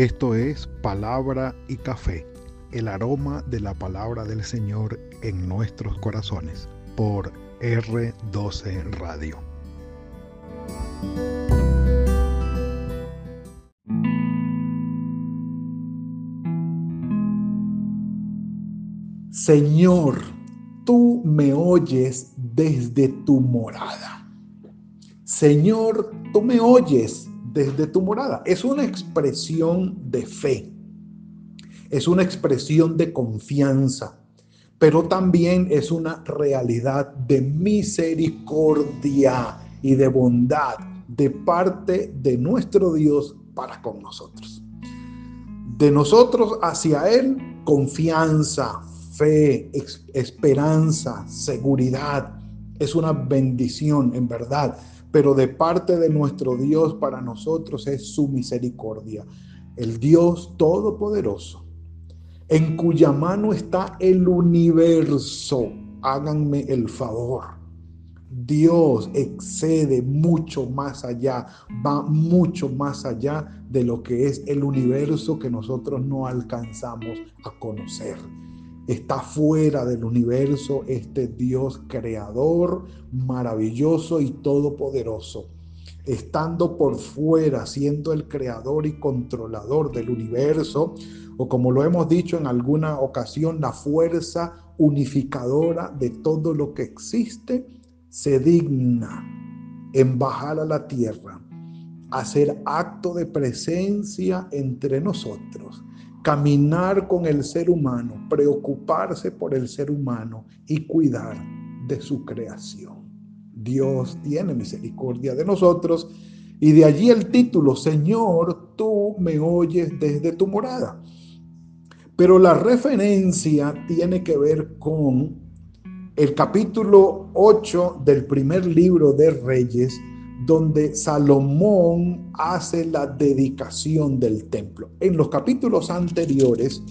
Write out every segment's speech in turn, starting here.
Esto es Palabra y Café, el aroma de la palabra del Señor en nuestros corazones, por R12 Radio. Señor, tú me oyes desde tu morada. Señor, tú me oyes desde tu morada. Es una expresión de fe, es una expresión de confianza, pero también es una realidad de misericordia y de bondad de parte de nuestro Dios para con nosotros. De nosotros hacia Él, confianza, fe, esperanza, seguridad. Es una bendición, en verdad pero de parte de nuestro Dios para nosotros es su misericordia. El Dios Todopoderoso, en cuya mano está el universo. Háganme el favor. Dios excede mucho más allá, va mucho más allá de lo que es el universo que nosotros no alcanzamos a conocer. Está fuera del universo este Dios creador, maravilloso y todopoderoso. Estando por fuera, siendo el creador y controlador del universo, o como lo hemos dicho en alguna ocasión, la fuerza unificadora de todo lo que existe, se digna en bajar a la tierra, hacer acto de presencia entre nosotros caminar con el ser humano, preocuparse por el ser humano y cuidar de su creación. Dios tiene misericordia de nosotros y de allí el título, Señor, tú me oyes desde tu morada. Pero la referencia tiene que ver con el capítulo 8 del primer libro de Reyes, donde Salomón hace la dedicación del templo. En los capítulos anteriores,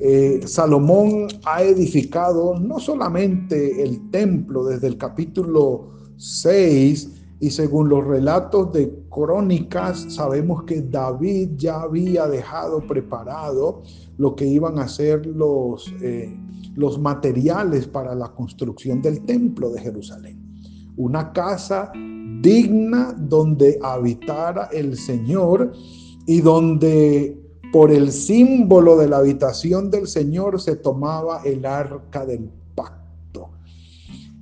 eh, Salomón ha edificado no solamente el templo desde el capítulo 6, y según los relatos de crónicas, sabemos que David ya había dejado preparado lo que iban a ser los, eh, los materiales para la construcción del templo de Jerusalén. Una casa digna donde habitara el Señor y donde por el símbolo de la habitación del Señor se tomaba el arca del pacto.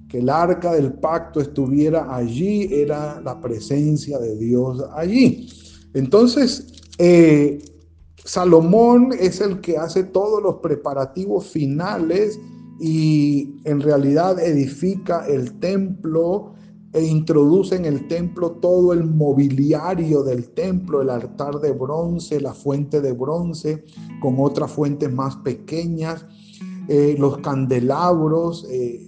Que el arca del pacto estuviera allí era la presencia de Dios allí. Entonces, eh, Salomón es el que hace todos los preparativos finales y en realidad edifica el templo e introduce en el templo todo el mobiliario del templo, el altar de bronce, la fuente de bronce, con otras fuentes más pequeñas, eh, los candelabros eh,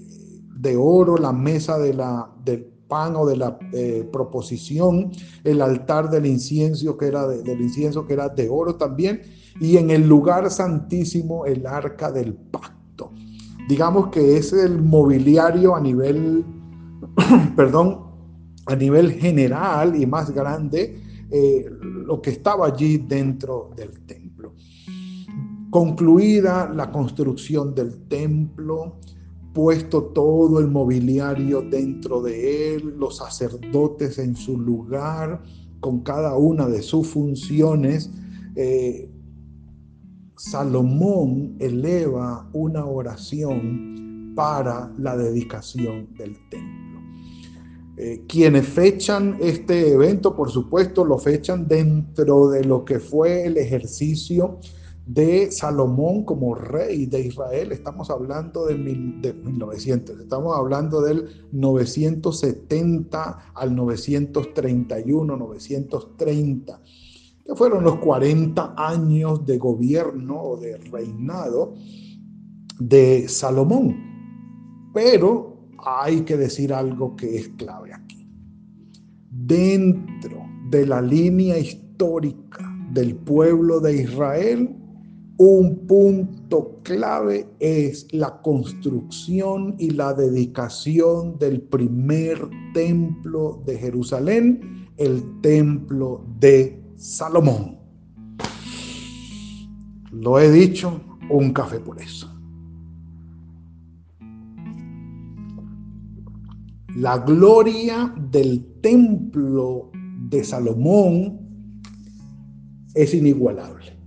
de oro, la mesa de la, del pan o de la eh, proposición, el altar del incienso que era del incienso que era de oro también, y en el lugar santísimo el arca del pacto. Digamos que es el mobiliario a nivel perdón, a nivel general y más grande, eh, lo que estaba allí dentro del templo. Concluida la construcción del templo, puesto todo el mobiliario dentro de él, los sacerdotes en su lugar, con cada una de sus funciones, eh, Salomón eleva una oración para la dedicación del templo. Eh, quienes fechan este evento, por supuesto, lo fechan dentro de lo que fue el ejercicio de Salomón como rey de Israel. Estamos hablando de, de 1900, estamos hablando del 970 al 931, 930, que fueron los 40 años de gobierno o de reinado de Salomón. Pero hay que decir algo que es clave aquí. Dentro de la línea histórica del pueblo de Israel, un punto clave es la construcción y la dedicación del primer templo de Jerusalén, el templo de Salomón. Lo he dicho, un café por eso. La gloria del templo de Salomón es inigualable.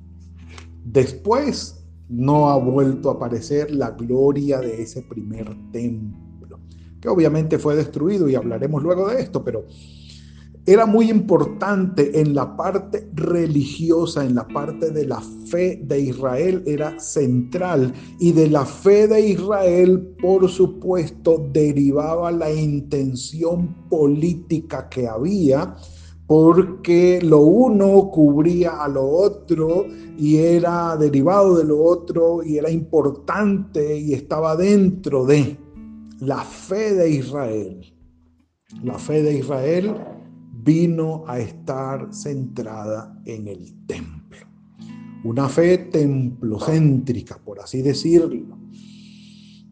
Después no ha vuelto a aparecer la gloria de ese primer templo, que obviamente fue destruido y hablaremos luego de esto, pero era muy importante en la parte religiosa, en la parte de la fe de Israel, era central. Y de la fe de Israel, por supuesto, derivaba la intención política que había, porque lo uno cubría a lo otro y era derivado de lo otro y era importante y estaba dentro de la fe de Israel. La fe de Israel vino a estar centrada en el templo. Una fe templocéntrica, por así decirlo.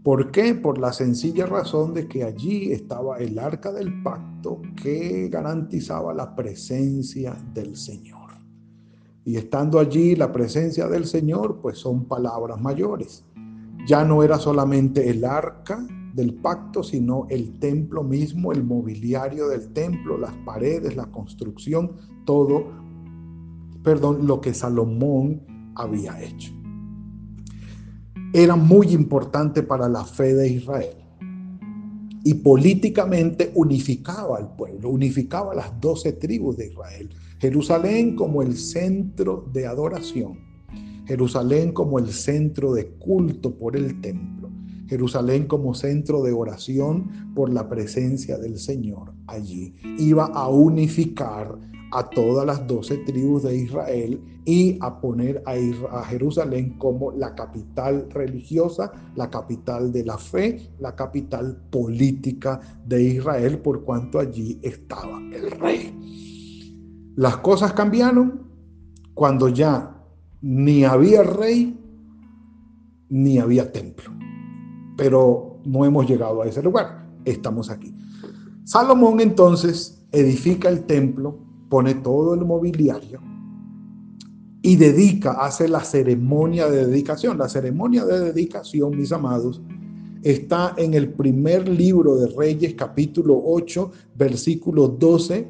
¿Por qué? Por la sencilla razón de que allí estaba el arca del pacto que garantizaba la presencia del Señor. Y estando allí la presencia del Señor, pues son palabras mayores. Ya no era solamente el arca, del pacto, sino el templo mismo, el mobiliario del templo, las paredes, la construcción, todo, perdón, lo que Salomón había hecho. Era muy importante para la fe de Israel y políticamente unificaba al pueblo, unificaba las doce tribus de Israel. Jerusalén como el centro de adoración, Jerusalén como el centro de culto por el templo Jerusalén como centro de oración por la presencia del Señor allí. Iba a unificar a todas las doce tribus de Israel y a poner a, Jerusalén como la capital religiosa, la capital de la fe, la capital política de Israel, por cuanto allí estaba el rey. Las cosas cambiaron cuando ya ni había rey ni había templo pero no hemos llegado a ese lugar, estamos aquí. Salomón entonces edifica el templo, pone todo el mobiliario y dedica, hace la ceremonia de dedicación. La ceremonia de dedicación, mis amados, está en el primer libro de Reyes, capítulo 8, versículo 12.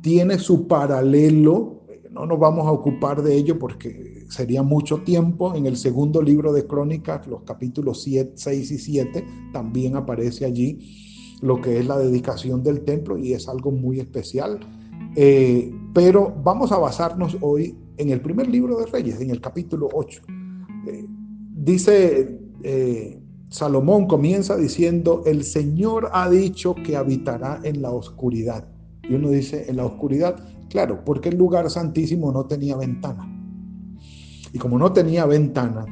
Tiene su paralelo, no nos vamos a ocupar de ello porque sería mucho tiempo. En el segundo libro de Crónicas, los capítulos 7, 6 y 7, también aparece allí lo que es la dedicación del templo y es algo muy especial. Eh, pero vamos a basarnos hoy en el primer libro de Reyes, en el capítulo 8. Eh, dice eh, Salomón, comienza diciendo, el Señor ha dicho que habitará en la oscuridad. Y uno dice, en la oscuridad, claro, porque el lugar santísimo no tenía ventana. Y como no tenía ventana,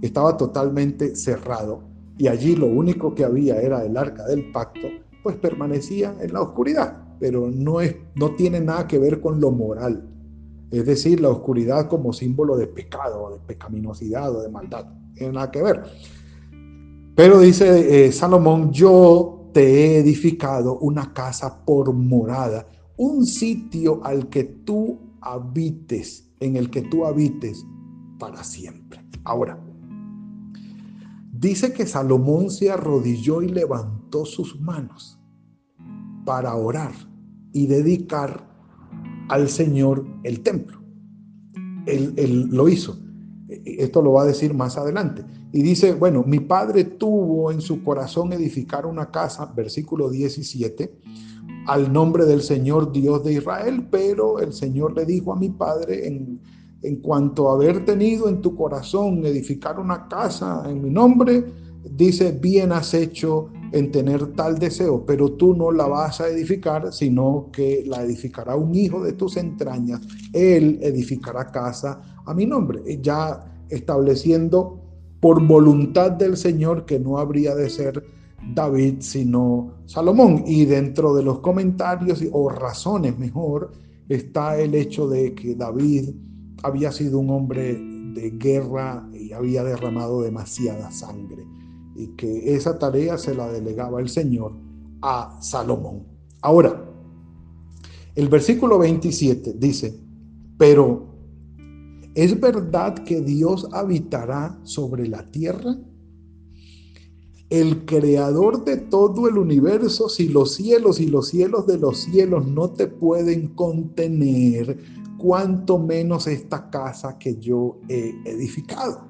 estaba totalmente cerrado y allí lo único que había era el arca del pacto, pues permanecía en la oscuridad, pero no, es, no tiene nada que ver con lo moral. Es decir, la oscuridad como símbolo de pecado, de pecaminosidad o de maldad. No tiene nada que ver. Pero dice eh, Salomón, yo te he edificado una casa por morada, un sitio al que tú habites, en el que tú habites para siempre. Ahora, dice que Salomón se arrodilló y levantó sus manos para orar y dedicar al Señor el templo. Él, él, lo hizo. Esto lo va a decir más adelante. Y dice, bueno, mi padre tuvo en su corazón edificar una casa, versículo 17, al nombre del Señor Dios de Israel, pero el Señor le dijo a mi padre en en cuanto a haber tenido en tu corazón edificar una casa en mi nombre, dice, bien has hecho en tener tal deseo, pero tú no la vas a edificar, sino que la edificará un hijo de tus entrañas. Él edificará casa a mi nombre, ya estableciendo por voluntad del Señor que no habría de ser David, sino Salomón. Y dentro de los comentarios o razones mejor está el hecho de que David había sido un hombre de guerra y había derramado demasiada sangre y que esa tarea se la delegaba el Señor a Salomón. Ahora, el versículo 27 dice, pero ¿Es verdad que Dios habitará sobre la tierra? El creador de todo el universo, si los cielos y los cielos de los cielos no te pueden contener, cuanto menos esta casa que yo he edificado.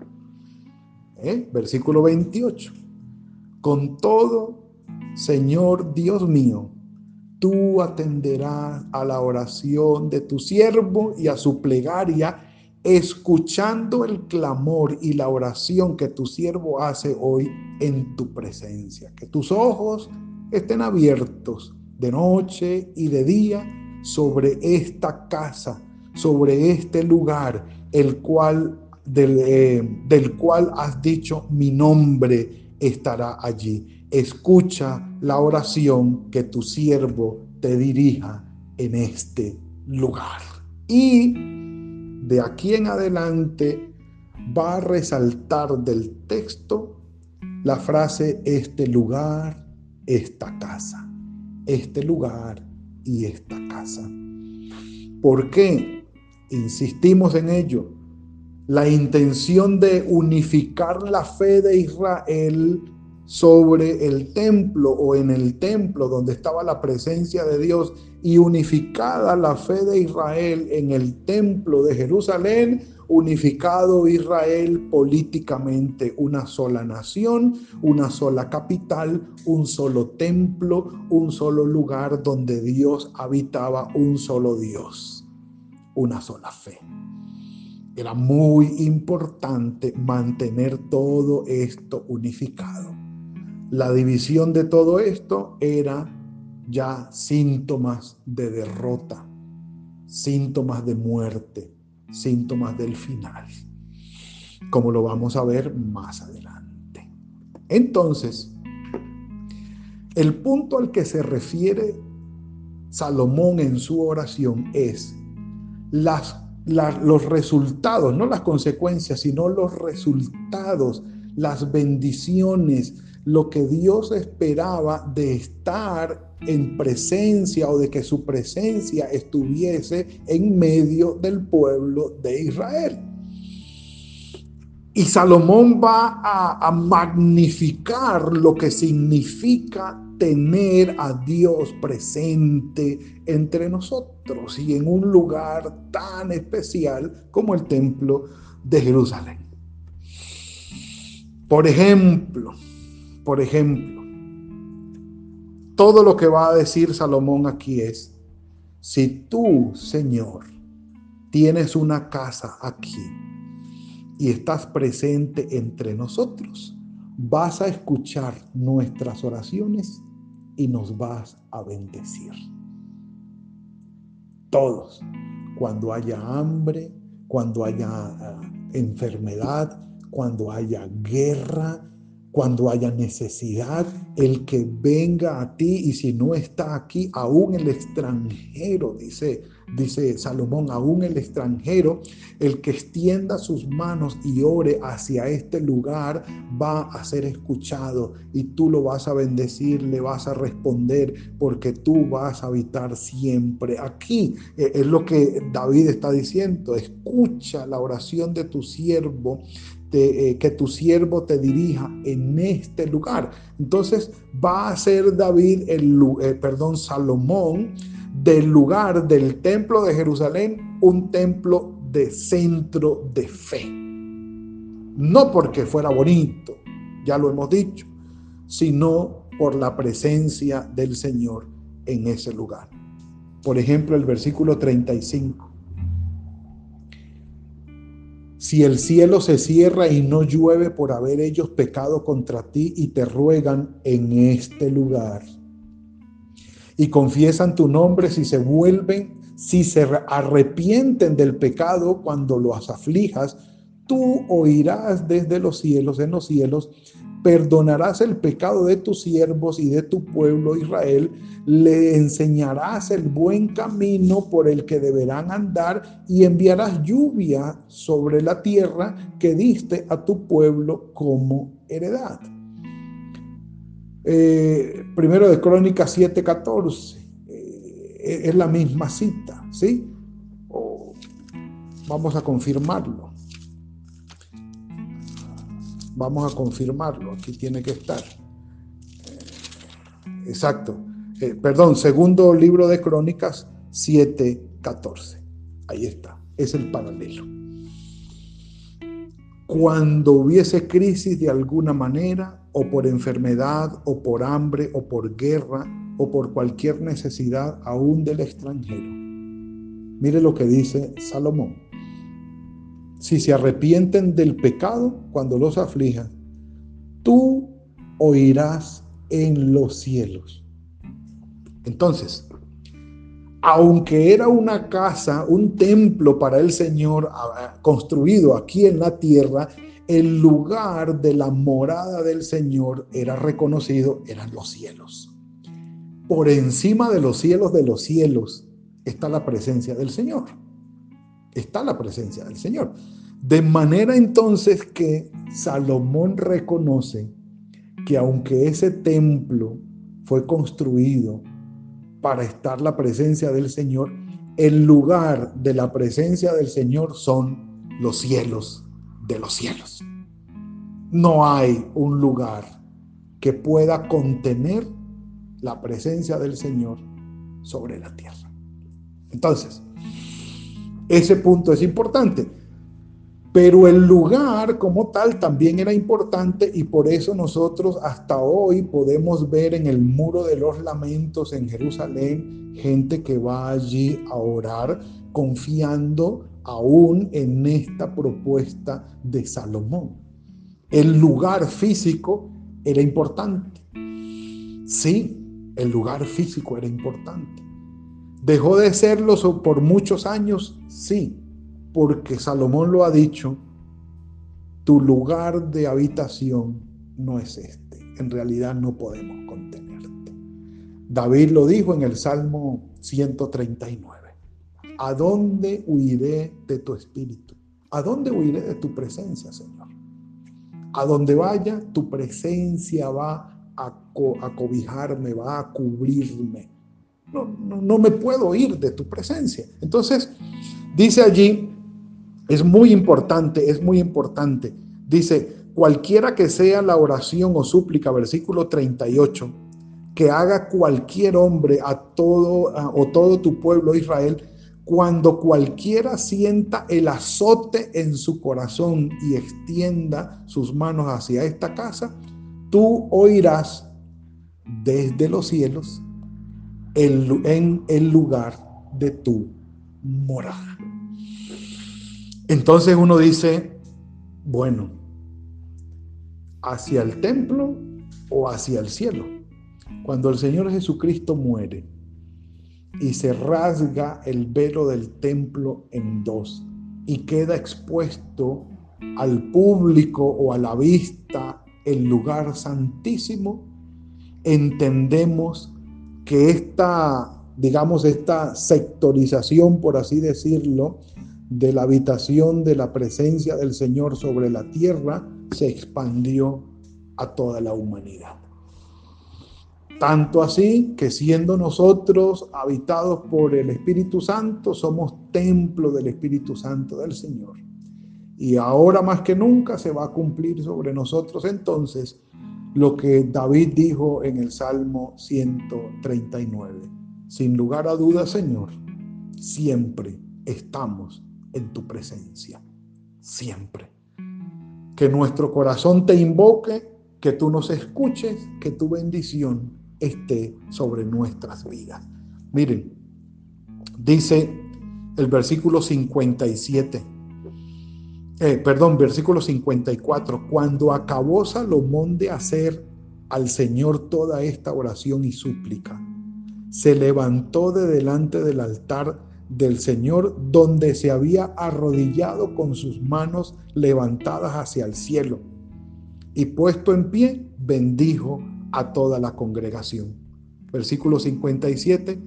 ¿Eh? Versículo 28. Con todo, Señor Dios mío, tú atenderás a la oración de tu siervo y a su plegaria, escuchando el clamor y la oración que tu siervo hace hoy en tu presencia. Que tus ojos estén abiertos de noche y de día sobre esta casa, sobre este lugar, el cual del, eh, del cual has dicho mi nombre estará allí. Escucha la oración que tu siervo te dirija en este lugar. Y de aquí en adelante va a resaltar del texto la frase este lugar, esta casa. Este lugar y esta casa. ¿Por qué? Insistimos en ello la intención de unificar la fe de Israel sobre el templo o en el templo donde estaba la presencia de Dios y unificada la fe de Israel en el templo de Jerusalén, unificado Israel políticamente, una sola nación, una sola capital, un solo templo, un solo lugar donde Dios habitaba, un solo Dios, una sola fe. Era muy importante mantener todo esto unificado. La división de todo esto era ya síntomas de derrota, síntomas de muerte, síntomas del final, como lo vamos a ver más adelante. Entonces, el punto al que se refiere Salomón en su oración es las los resultados, no las consecuencias, sino los resultados, las bendiciones, lo que Dios esperaba de estar en presencia o de que su presencia estuviese en medio del pueblo de Israel. Y Salomón va a, magnificar lo que significa tener a Dios presente entre nosotros y en un lugar tan especial como el templo de Jerusalén. Por ejemplo, por ejemplo, todo lo que va a decir Salomón aquí es, si tú, Señor, tienes una casa aquí y estás presente entre nosotros, vas a escuchar nuestras oraciones y nos vas a bendecir. Todos, cuando haya hambre, cuando haya ah, enfermedad, cuando haya guerra, cuando haya necesidad, el que venga a ti y si no está aquí, aún el extranjero, dice dice Salomón, aún el extranjero, el que extienda sus manos y ore hacia este lugar va a ser escuchado y tú lo vas a bendecir, le vas a responder porque tú vas a habitar siempre aquí. Eh, es lo que David está diciendo, escucha la oración de tu siervo eh, que tu siervo te dirija en este lugar. Entonces va a ser David, el, eh, perdón, Salomón, del lugar del templo de Jerusalén un templo de centro de fe. No porque fuera bonito, ya lo hemos dicho, sino por la presencia del Señor en ese lugar. Por ejemplo, el versículo 35. Si el cielo se cierra y no llueve por haber ellos pecado contra ti y te ruegan en este lugar, y confiesan tu nombre, si se vuelven, si se arrepienten del pecado cuando los aflijas, tú oirás desde los cielos, en los cielos, perdonarás el pecado de tus siervos y de tu pueblo Israel, le enseñarás el buen camino por el que deberán andar y enviarás lluvia sobre la tierra que diste a tu pueblo como heredad. Eh, primero de Crónicas 7:14, eh, es la misma cita, ¿sí? Vamos a confirmarlo. Vamos a confirmarlo. Aquí tiene que estar. Exacto. Eh, perdón, segundo libro de Crónicas 7:14. Ahí está. Es el paralelo. Cuando hubiese crisis de alguna manera, o por enfermedad, o por hambre, o por guerra, o por cualquier necesidad aún del extranjero. Mire lo que dice Salomón. Si se arrepienten del pecado cuando los aflija, tú oirás en los cielos. Entonces, aunque era una casa, un templo para el Señor ah, construido aquí en la tierra, el lugar de la morada del Señor era reconocido, eran los cielos. Por encima de los cielos de los cielos está la presencia del Señor. Está la presencia del Señor. De manera entonces que Salomón reconoce que aunque ese templo fue construido para estar la presencia del Señor, el lugar de la presencia del Señor son los cielos de los cielos. No hay un lugar que pueda contener la presencia del Señor sobre la tierra. Entonces, ese punto es importante. Pero el lugar como tal también era importante y por eso nosotros hasta hoy podemos ver en el muro de los lamentos en Jerusalén gente que va allí a orar confiando aún en esta propuesta de Salomón. El lugar físico era importante. Sí, el lugar físico era importante. ¿Dejó de serlo por muchos años? Sí, porque Salomón lo ha dicho, tu lugar de habitación no es este. En realidad no podemos contenerte. David lo dijo en el Salmo 139. ¿A dónde huiré de tu espíritu? ¿A dónde huiré de tu presencia, Señor? A donde vaya, tu presencia va a, cobijarme, va a cubrirme. No, no, me puedo ir de tu presencia. Entonces, dice allí, es muy importante, es muy importante. Dice, cualquiera que sea la oración o súplica, versículo 38, que haga cualquier hombre a todo o todo tu pueblo Israel, cuando cualquiera sienta el azote en su corazón y extienda sus manos hacia esta casa, tú oirás desde los cielos en el lugar de tu morada. Entonces uno dice, bueno, hacia el templo o hacia el cielo. Cuando el Señor Jesucristo muere y se rasga el velo del templo en dos y queda expuesto al público o a la vista el lugar santísimo, entendemos que esta, digamos, esta sectorización, por así decirlo, de la habitación de la presencia del Señor sobre la tierra se expandió a toda la humanidad. Tanto así que siendo nosotros habitados por el Espíritu Santo, somos templo del Espíritu Santo del Señor. Y ahora más que nunca se va a cumplir sobre nosotros entonces lo que David dijo en el Salmo 139. Sin lugar a dudas, Señor, siempre estamos en tu presencia, siempre. Que nuestro corazón te invoque, que tú nos escuches, que tu bendición esté sobre nuestras vidas. Miren, dice el versículo 57, eh, perdón, versículo 54, cuando acabó Salomón de hacer al Señor toda esta oración y súplica, se levantó de delante del altar del Señor donde se había arrodillado con sus manos levantadas hacia el cielo y puesto en pie bendijo a toda la congregación. Versículo 57,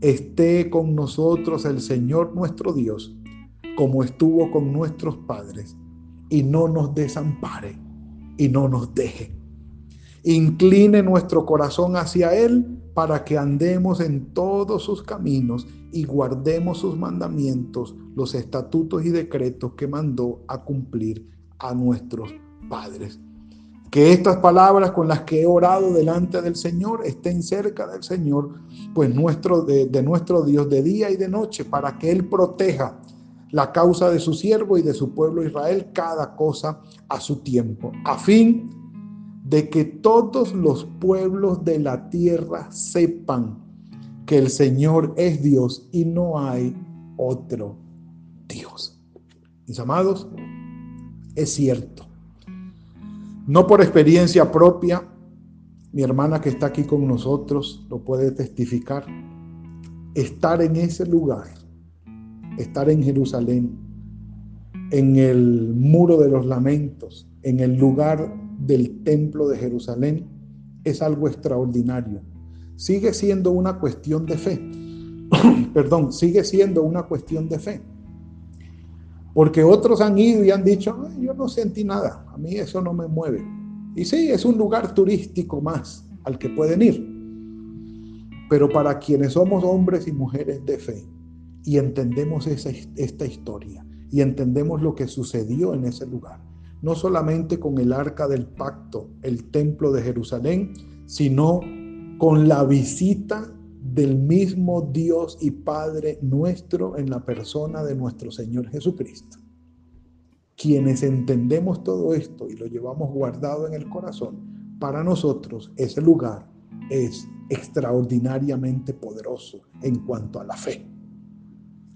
esté con nosotros el Señor nuestro Dios, como estuvo con nuestros padres, y no nos desampare y no nos deje. Incline nuestro corazón hacia Él para que andemos en todos sus caminos y guardemos sus mandamientos, los estatutos y decretos que mandó a cumplir a nuestros padres. Que estas palabras con las que he orado delante del Señor estén cerca del Señor, pues nuestro, de, de nuestro Dios de día y de noche, para que Él proteja la causa de su siervo y de su pueblo Israel, cada cosa a su tiempo, a fin de que todos los pueblos de la tierra sepan que el Señor es Dios y no hay otro Dios. Mis amados, es cierto. No por experiencia propia, mi hermana que está aquí con nosotros lo puede testificar. Estar en ese lugar, estar en Jerusalén, en el muro de los lamentos, en el lugar del templo de Jerusalén es algo extraordinario. Sigue siendo una cuestión de fe. Perdón, sigue siendo una cuestión de fe. Porque otros han ido y han dicho, yo no sentí nada, a mí eso no me mueve. Y sí, es un lugar turístico más al que pueden ir. Pero para quienes somos hombres y mujeres de fe y entendemos esa, esta historia y entendemos lo que sucedió en ese lugar, no solamente con el arca del pacto, el templo de Jerusalén, sino con la visita del mismo Dios y Padre nuestro en la persona de nuestro Señor Jesucristo. Quienes entendemos todo esto y lo llevamos guardado en el corazón, para nosotros ese lugar es extraordinariamente poderoso en cuanto a la fe.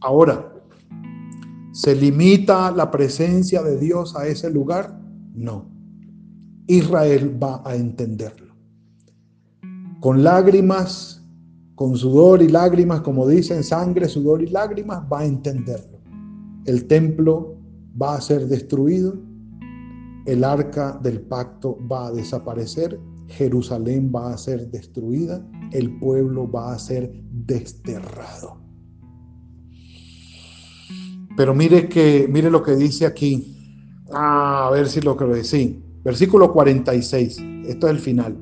Ahora, ¿Se limita la presencia de Dios a ese lugar? No. Israel va a entenderlo. Con lágrimas, con sudor y lágrimas, como dicen, sangre, sudor y lágrimas, va a entenderlo. El templo va a ser destruido, el arca del pacto va a desaparecer, Jerusalén va a ser destruida, el pueblo va a ser desterrado. Pero mire que mire lo que dice aquí. Ah, a ver si lo que sí. Versículo 46. Esto es el final.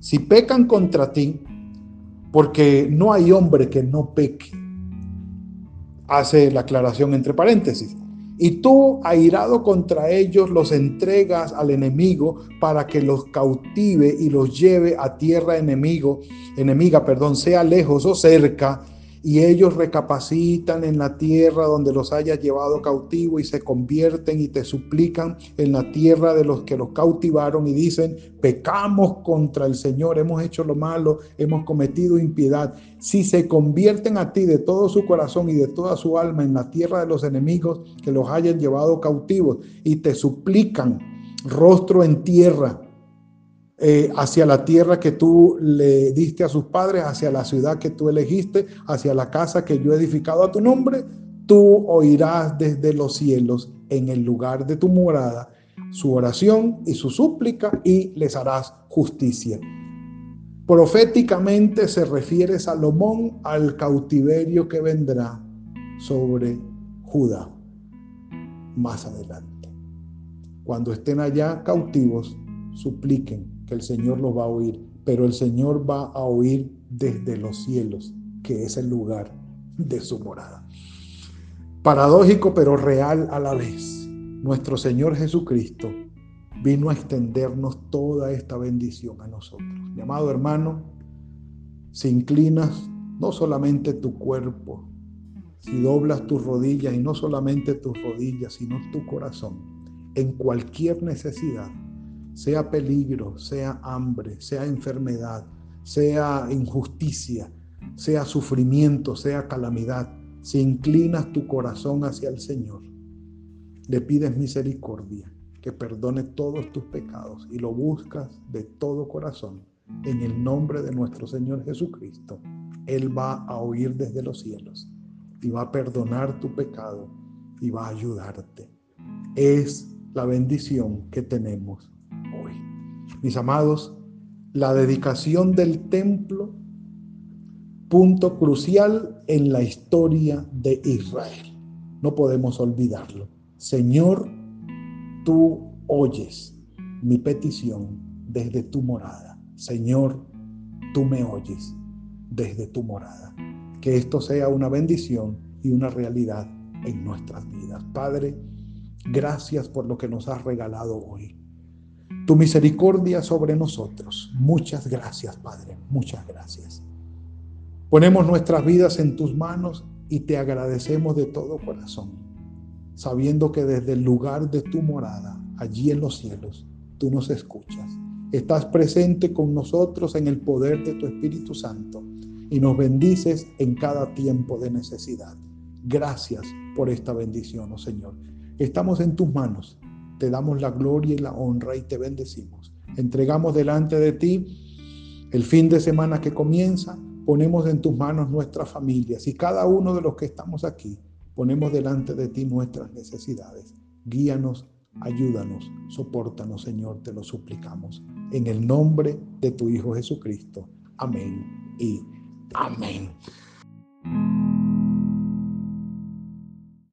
Si pecan contra ti, porque no hay hombre que no peque. Hace la aclaración entre paréntesis. Y tú, airado contra ellos, los entregas al enemigo para que los cautive y los lleve a tierra enemigo, enemiga, perdón, sea lejos o cerca, y ellos recapacitan en la tierra donde los hayas llevado cautivo y se convierten y te suplican en la tierra de los que los cautivaron y dicen, pecamos contra el Señor, hemos hecho lo malo, hemos cometido impiedad. Si se convierten a ti de todo su corazón y de toda su alma en la tierra de los enemigos que los hayan llevado cautivos y te suplican rostro en tierra, eh, hacia la tierra que tú le diste a sus padres, hacia la ciudad que tú elegiste, hacia la casa que yo he edificado a tu nombre, tú oirás desde los cielos en el lugar de tu morada su oración y su súplica y les harás justicia. Proféticamente se refiere Salomón al cautiverio que vendrá sobre Judá más adelante. Cuando estén allá cautivos, supliquen el Señor lo va a oír, pero el Señor va a oír desde los cielos, que es el lugar de su morada. Paradójico pero real a la vez. Nuestro Señor Jesucristo vino a extendernos toda esta bendición a nosotros. Mi amado hermano, si inclinas no solamente tu cuerpo, si doblas tus rodillas y no solamente tus rodillas, sino tu corazón, en cualquier necesidad, sea peligro, sea hambre, sea enfermedad, sea injusticia, sea sufrimiento, sea calamidad, si inclinas tu corazón hacia el Señor, le pides misericordia, que perdone todos tus pecados y lo buscas de todo corazón, en el nombre de nuestro Señor Jesucristo, Él va a oír desde los cielos y va a perdonar tu pecado y va a ayudarte. Es la bendición que tenemos mis amados, la dedicación del templo, punto crucial en la historia de Israel. No podemos olvidarlo. Señor, tú oyes mi petición desde tu morada. Señor, tú me oyes. desde tu morada. Que esto sea una bendición y una realidad en nuestras vidas. Padre, gracias por lo que nos has regalado hoy. Tu misericordia sobre nosotros. Muchas gracias, Padre. Muchas gracias. Ponemos nuestras vidas en tus manos y te agradecemos de todo corazón, sabiendo que desde el lugar de tu morada, allí en los cielos, tú nos escuchas. Estás presente con nosotros en el poder de tu Espíritu Santo y nos bendices en cada tiempo de necesidad. Gracias por esta bendición, oh Señor. Estamos en tus manos. Te damos la gloria y la honra y te bendecimos. Entregamos delante de ti el fin de semana que comienza. Ponemos en tus manos nuestras familias y cada uno de los que estamos aquí ponemos delante de ti nuestras necesidades. Guíanos, ayúdanos, sopórtanos, Señor, te lo suplicamos. En el nombre de tu Hijo Jesucristo. Amén y amén.